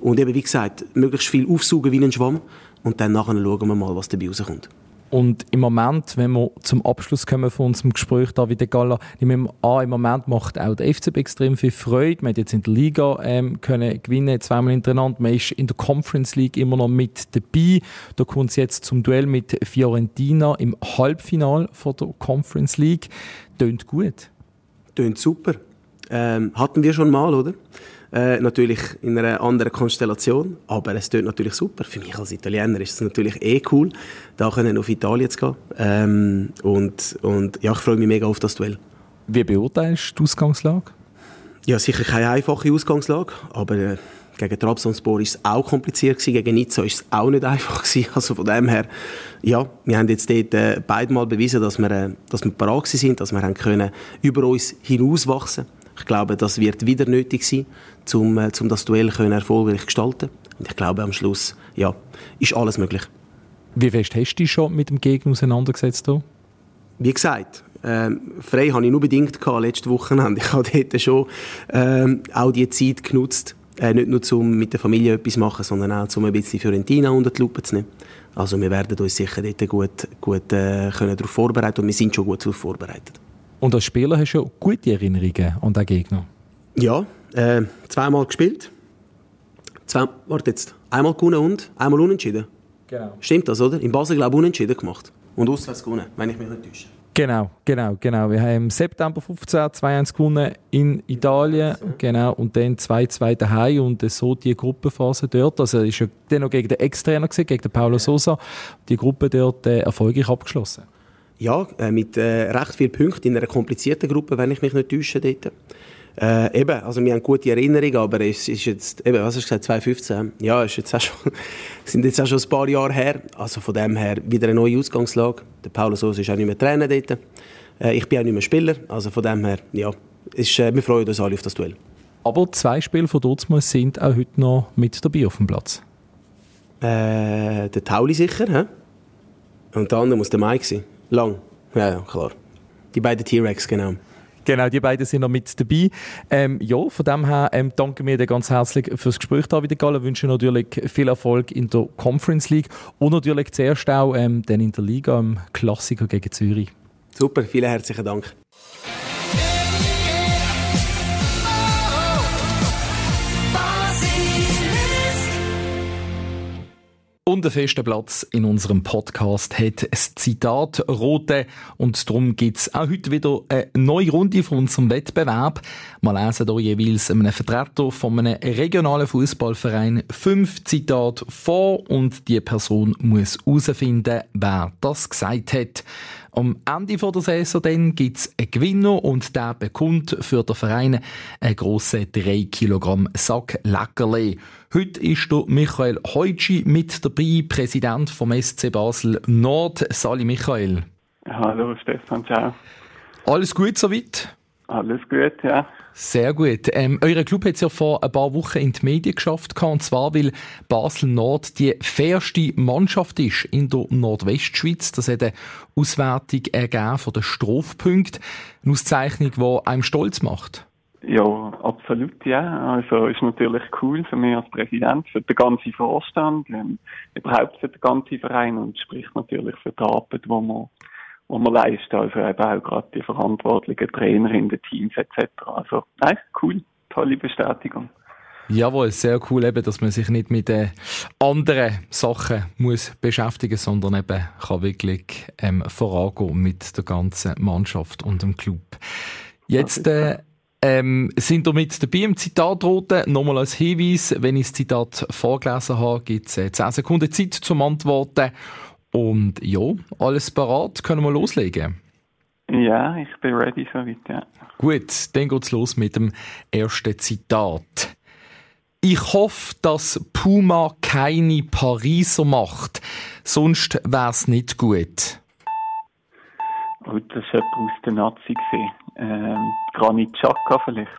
und eben, wie gesagt, möglichst viel aufsaugen wie ein Schwamm und dann nachher schauen wir mal, was dabei rauskommt. Und im Moment, wenn wir zum Abschluss kommen von unserem Gespräch, David Galla, nehmen wir an, im Moment macht auch der FCB extrem viel Freude. Man hat jetzt in der Liga ähm, können gewinnen, zweimal hintereinander. Man ist in der Conference League immer noch mit dabei. Da kommt es jetzt zum Duell mit Fiorentina im Halbfinal von der Conference League. Tönt gut. Tönt super. Ähm, hatten wir schon mal, oder? Äh, natürlich in einer anderen Konstellation, aber es tut natürlich super. Für mich als Italiener ist es natürlich eh cool, da können auf Italien zu gehen. Ähm, und, und ja, ich freue mich mega auf das Duell. Wie beurteilst du die Ausgangslage? Ja, sicher keine einfache Ausgangslage, aber äh, gegen Trabzonspor ist es auch kompliziert gewesen, gegen Nizza ist es auch nicht einfach gewesen. (laughs) Also von dem her, ja, wir haben jetzt dort äh, beide mal bewiesen, dass wir, äh, dass wir parat sind, dass wir haben können über uns hinauswachsen ich glaube, das wird wieder nötig sein, um, äh, um das Duell können erfolgreich zu gestalten. Und ich glaube, am Schluss ja, ist alles möglich. Wie fest hast du dich schon mit dem Gegner auseinandergesetzt? Hier? Wie gesagt, ähm, frei habe ich nur bedingt gehabt, letzte Wochenende. Ich habe dort schon ähm, auch die Zeit genutzt, äh, nicht nur um mit der Familie etwas zu machen, sondern auch um ein bisschen Fiorentina unter die Lupe zu nehmen. Also wir werden uns sicher dort gut, gut äh, können darauf vorbereiten und wir sind schon gut darauf vorbereitet. Und als Spieler hast du ja gute Erinnerungen an den Gegner. Ja, äh, zweimal gespielt. Zwei, warte jetzt, einmal gewonnen und einmal unentschieden. Genau. Stimmt das, oder? In Basel, glaube ich, unentschieden gemacht. Und auswärts gewonnen, wenn ich mich nicht täusche. Genau, genau, genau. Wir haben im September 15 2-1 gewonnen in Italien. So. Genau. Und dann 2-2 daheim und so die Gruppenphase dort. Also, ist ja dann noch gegen den Ex-Trainer, gegen den Paulo Sosa. Die Gruppe dort äh, erfolgreich abgeschlossen. Ja, äh, mit äh, recht vielen Punkten in einer komplizierten Gruppe, wenn ich mich nicht täusche dort. Äh, eben, also wir haben gute Erinnerungen, aber es ist jetzt, eben, was hast du gesagt, 2015? Ja, ist jetzt auch schon, (laughs) sind jetzt auch schon ein paar Jahre her. Also von dem her wieder eine neue Ausgangslage. Der Paulo Sosa ist auch nicht mehr Trainer dort. Äh, ich bin auch nicht mehr Spieler. Also von dem her, ja, ist, äh, wir freuen uns alle auf das Duell. Aber zwei Spiele von Dortmund sind auch heute noch mit dabei auf dem Platz. Äh, der Tauli sicher, hä? Und der andere muss der Mike sein. Lang. Ja, ja, klar. Die beiden T-Rex, genau. Genau, die beiden sind noch mit dabei. Ähm, ja, von dem her ähm, danke mir dir ganz herzlich fürs Gespräch, David Gall. wünsche natürlich viel Erfolg in der Conference League und natürlich zuerst auch ähm, dann in der Liga im Klassiker gegen Zürich. Super, vielen herzlichen Dank. Festen Platz in unserem Podcast hat das Zitat Rote. Und darum gibt's auch heute wieder eine neue Runde von unserem Wettbewerb. Wir lesen hier jeweils einem Vertreter von einem regionalen Fußballverein fünf Zitate vor und die Person muss herausfinden, wer das gesagt hat. Am Ende der Saison dann gibt's einen Gewinner und der bekommt für den Verein einen grossen 3 Kilogramm Sack Leckerli. Heute ist der Michael Heutschi mit dabei, Präsident vom SC Basel Nord. Sali Michael. Hallo Stefan, ciao. Alles gut soweit? Alles gut, ja. Sehr gut. Ähm, euer Club hat es ja vor ein paar Wochen in die Medien geschafft, und zwar, weil Basel Nord die fairste Mannschaft ist in der Nordwestschweiz. Das hat eine Auswertung ergeben von den Strafpunkten. Eine Auszeichnung, die einem stolz macht. Ja, absolut, ja. Also ist natürlich cool für mich als Präsident, für den ganzen Vorstand, ähm, überhaupt für den ganzen Verein und spricht natürlich für die Arbeit, die man die wir leisten, also eben auch gerade die verantwortlichen Trainer in den Teams etc. Also, nein, cool, tolle Bestätigung. Jawohl, sehr cool eben, dass man sich nicht mit äh, anderen Sachen muss beschäftigen, sondern eben kann wirklich ähm, vorangehen mit der ganzen Mannschaft und dem Club. Jetzt äh, ähm, sind wir mit dabei im Zitatroten. Nochmal als Hinweis, wenn ich das Zitat vorgelesen habe, gibt es äh, 10 Sekunden Zeit zum Antworten. Und ja, alles parat, können wir loslegen? Ja, ich bin ready soweit, ja. Gut, dann geht's los mit dem ersten Zitat. Ich hoffe, dass Puma keine Pariser macht, sonst wär's nicht gut. Oh, das war jemand aus der Nazi. Ähm, Granit Xhaka vielleicht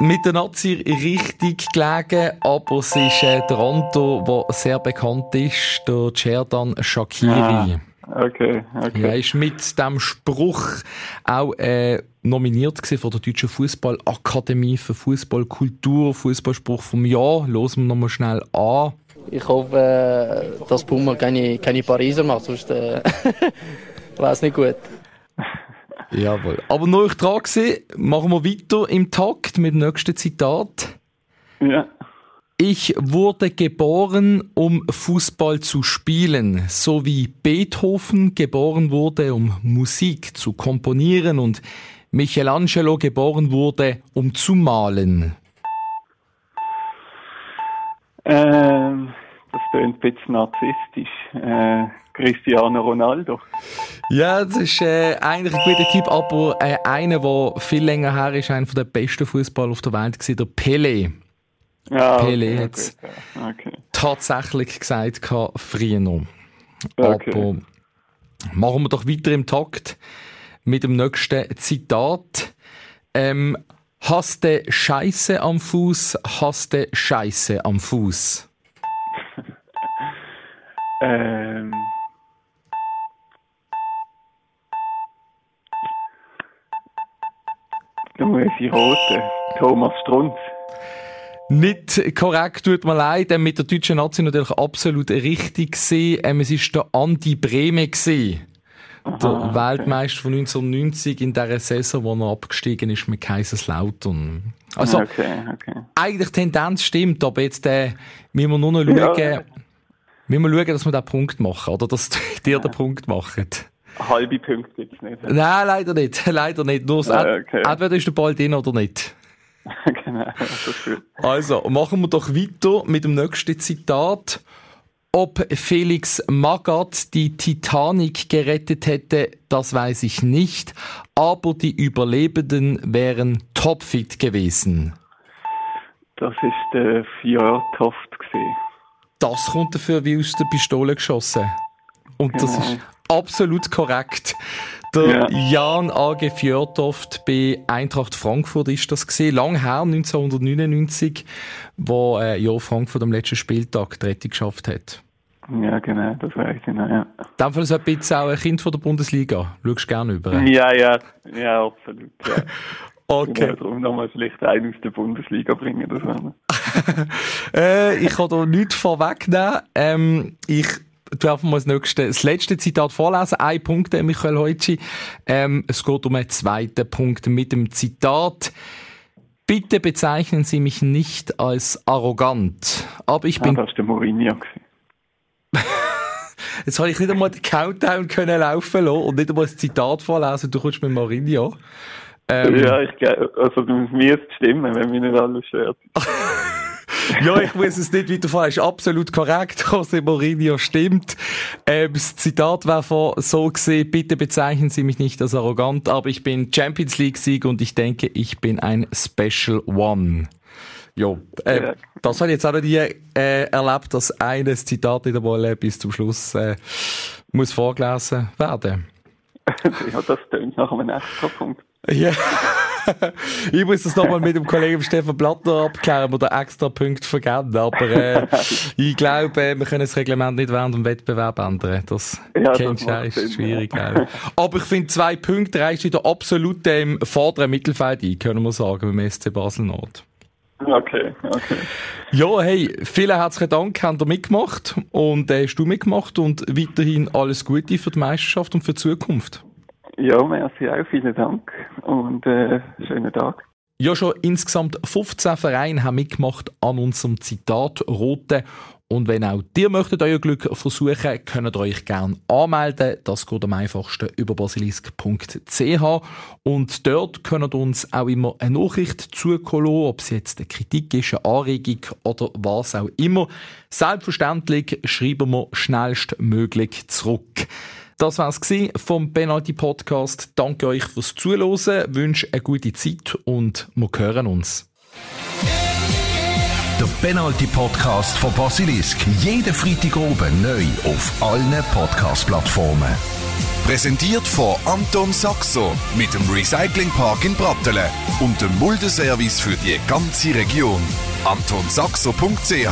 mit der Nazi richtig gelegen, aber es ist äh, der Anto, der sehr bekannt ist, der Cerdan Shakiri. Ah, okay, okay. Er ist mit dem Spruch auch äh, nominiert von der Deutschen Fußballakademie für Fußballkultur, Fußballspruch vom Jahr. Hören wir nochmal schnell an. Ich hoffe, äh, dass Puma keine, keine Pariser macht, sonst äh, (laughs) wäre es nicht gut. Jawohl. Aber noch ich dran gewesen, machen wir weiter im Takt mit dem nächsten Zitat. Ja. Ich wurde geboren, um Fußball zu spielen, so wie Beethoven geboren wurde, um Musik zu komponieren und Michelangelo geboren wurde, um zu malen. Ähm, das klingt ein bisschen narzisstisch. Äh, Cristiano Ronaldo. Ja, das ist äh, eigentlich ein guter Tipp, aber äh, einer, der viel länger her ist, einer der besten Fußballer auf der Welt, war der Pele. Ja, Pele okay, hat es okay. tatsächlich gesagt, früher noch. Okay. Aber machen wir doch weiter im Takt mit dem nächsten Zitat. Ähm, hast du Scheiße am Fuß, hast du Scheiße am Fuß? (laughs) ähm. Muss ich roten. Thomas Strunz. Nicht korrekt, tut mir leid. Ähm, mit der deutschen Nazi natürlich absolut richtig gesehen. Ähm, es war der Andi Breme gesehen. Der Aha, Weltmeister von 1990 in dieser Saison, wo er abgestiegen ist mit Kaiserslautern. Also, okay, okay. eigentlich die Tendenz stimmt, aber jetzt äh, müssen wir nur noch schauen, Ja. müssen wir schauen, dass wir den Punkt machen, oder dass (laughs) dir den Punkt machen. Halbe Punkte gibt es nicht. Nein, leider nicht, (laughs) leider nicht. Nur das, Ah, okay. entweder ist der Ball drin oder nicht. (laughs) genau, das. Also, machen wir doch weiter mit dem nächsten Zitat. Ob Felix Magath die Titanic gerettet hätte, das weiß ich nicht, aber die Überlebenden wären topfit gewesen. Das ist der Fjordhoft gesehen. Das kommt dafür wie aus der Pistole geschossen. Und das Genau. ist absolut korrekt. Der Jan A.G. Fjordhoft bei Eintracht Frankfurt ist das gesehen. Lang her, 1999, wo äh, ja, Frankfurt am letzten Spieltag die Rettung geschafft hat. Ja, genau, das weiß ich noch, ja. In dem Fall so ein bisschen auch ein Kind von der Bundesliga. Schaust gerne über. Ja, ja, ja, absolut, ja. (laughs) Okay. Genau, darum nochmal vielleicht einen aus der Bundesliga bringen, das (laughs) äh, ich kann da nichts vorwegnehmen. Ähm, ich tu einfach mal das, nächste, das letzte Zitat vorlesen. Ein Punkt, Michael Heutschi. Ähm, es geht um einen zweiten Punkt mit dem Zitat. Bitte bezeichnen Sie mich nicht als arrogant, aber ich Ja, bin das war der Mourinho. (laughs) Jetzt habe ich nicht einmal den Countdown können laufen lassen und nicht einmal das Zitat vorlesen. Du kommst mit Mourinho. Ähm, ja, ich glaube, also du müsst stimmen, wenn mich nicht alles stört. (laughs) (laughs) ja, ich muss es nicht weiterfahren. Ist absolut korrekt. (laughs) José Mourinho stimmt. Ähm, das Zitat war von so gesehen, bitte bezeichnen Sie mich nicht als arrogant, aber ich bin Champions League Sieg und ich denke, ich bin ein Special One. Jo, äh, ja. das habe ich jetzt auch noch nie äh, erlebt, dass eines Zitat nicht einmal äh, bis zum Schluss äh, muss vorgelesen werden. (laughs) ja, das tönt nach einem extra Punkt. Ja. (laughs) ich muss das nochmal mit dem Kollegen Stefan Blatter abklären, oder extra Punkte vergeben. Aber äh, (laughs) ich glaube, wir können das Reglement nicht während dem Wettbewerb ändern. Das ja, kennst du, ist schwierig. Ja. Aber ich finde, zwei Punkte reicht wieder absolut im vorderen Mittelfeld ein, können wir sagen, beim SC Basel Nord. Okay, okay. Ja, hey, vielen herzlichen Dank, habt ihr mitgemacht und äh, hast du mitgemacht und weiterhin alles Gute für die Meisterschaft und für die Zukunft. Ja, merci auch, vielen Dank und äh, schönen Tag. Ja, schon insgesamt 15 Vereine haben mitgemacht an unserem Zitat Rote. Und wenn auch ihr möchtet euer Glück versuchen, könnt ihr euch gerne anmelden. Das geht am einfachsten über basilisk.ch. Und dort könnt ihr uns auch immer eine Nachricht zukommen, ob es jetzt eine Kritik ist, eine Anregung oder was auch immer. Selbstverständlich schreiben wir schnellstmöglich zurück. Das war's vom Penalty Podcast. Danke euch fürs Zuhören, wünsche eine gute Zeit und wir hören uns. Der Penalty Podcast von Basilisk. Jeden Freitag oben neu auf allen Podcast-Plattformen. Präsentiert von Anton Saxo mit dem Recyclingpark in Brattelen und dem Muldeservice für die ganze Region. AntonSaxo.ch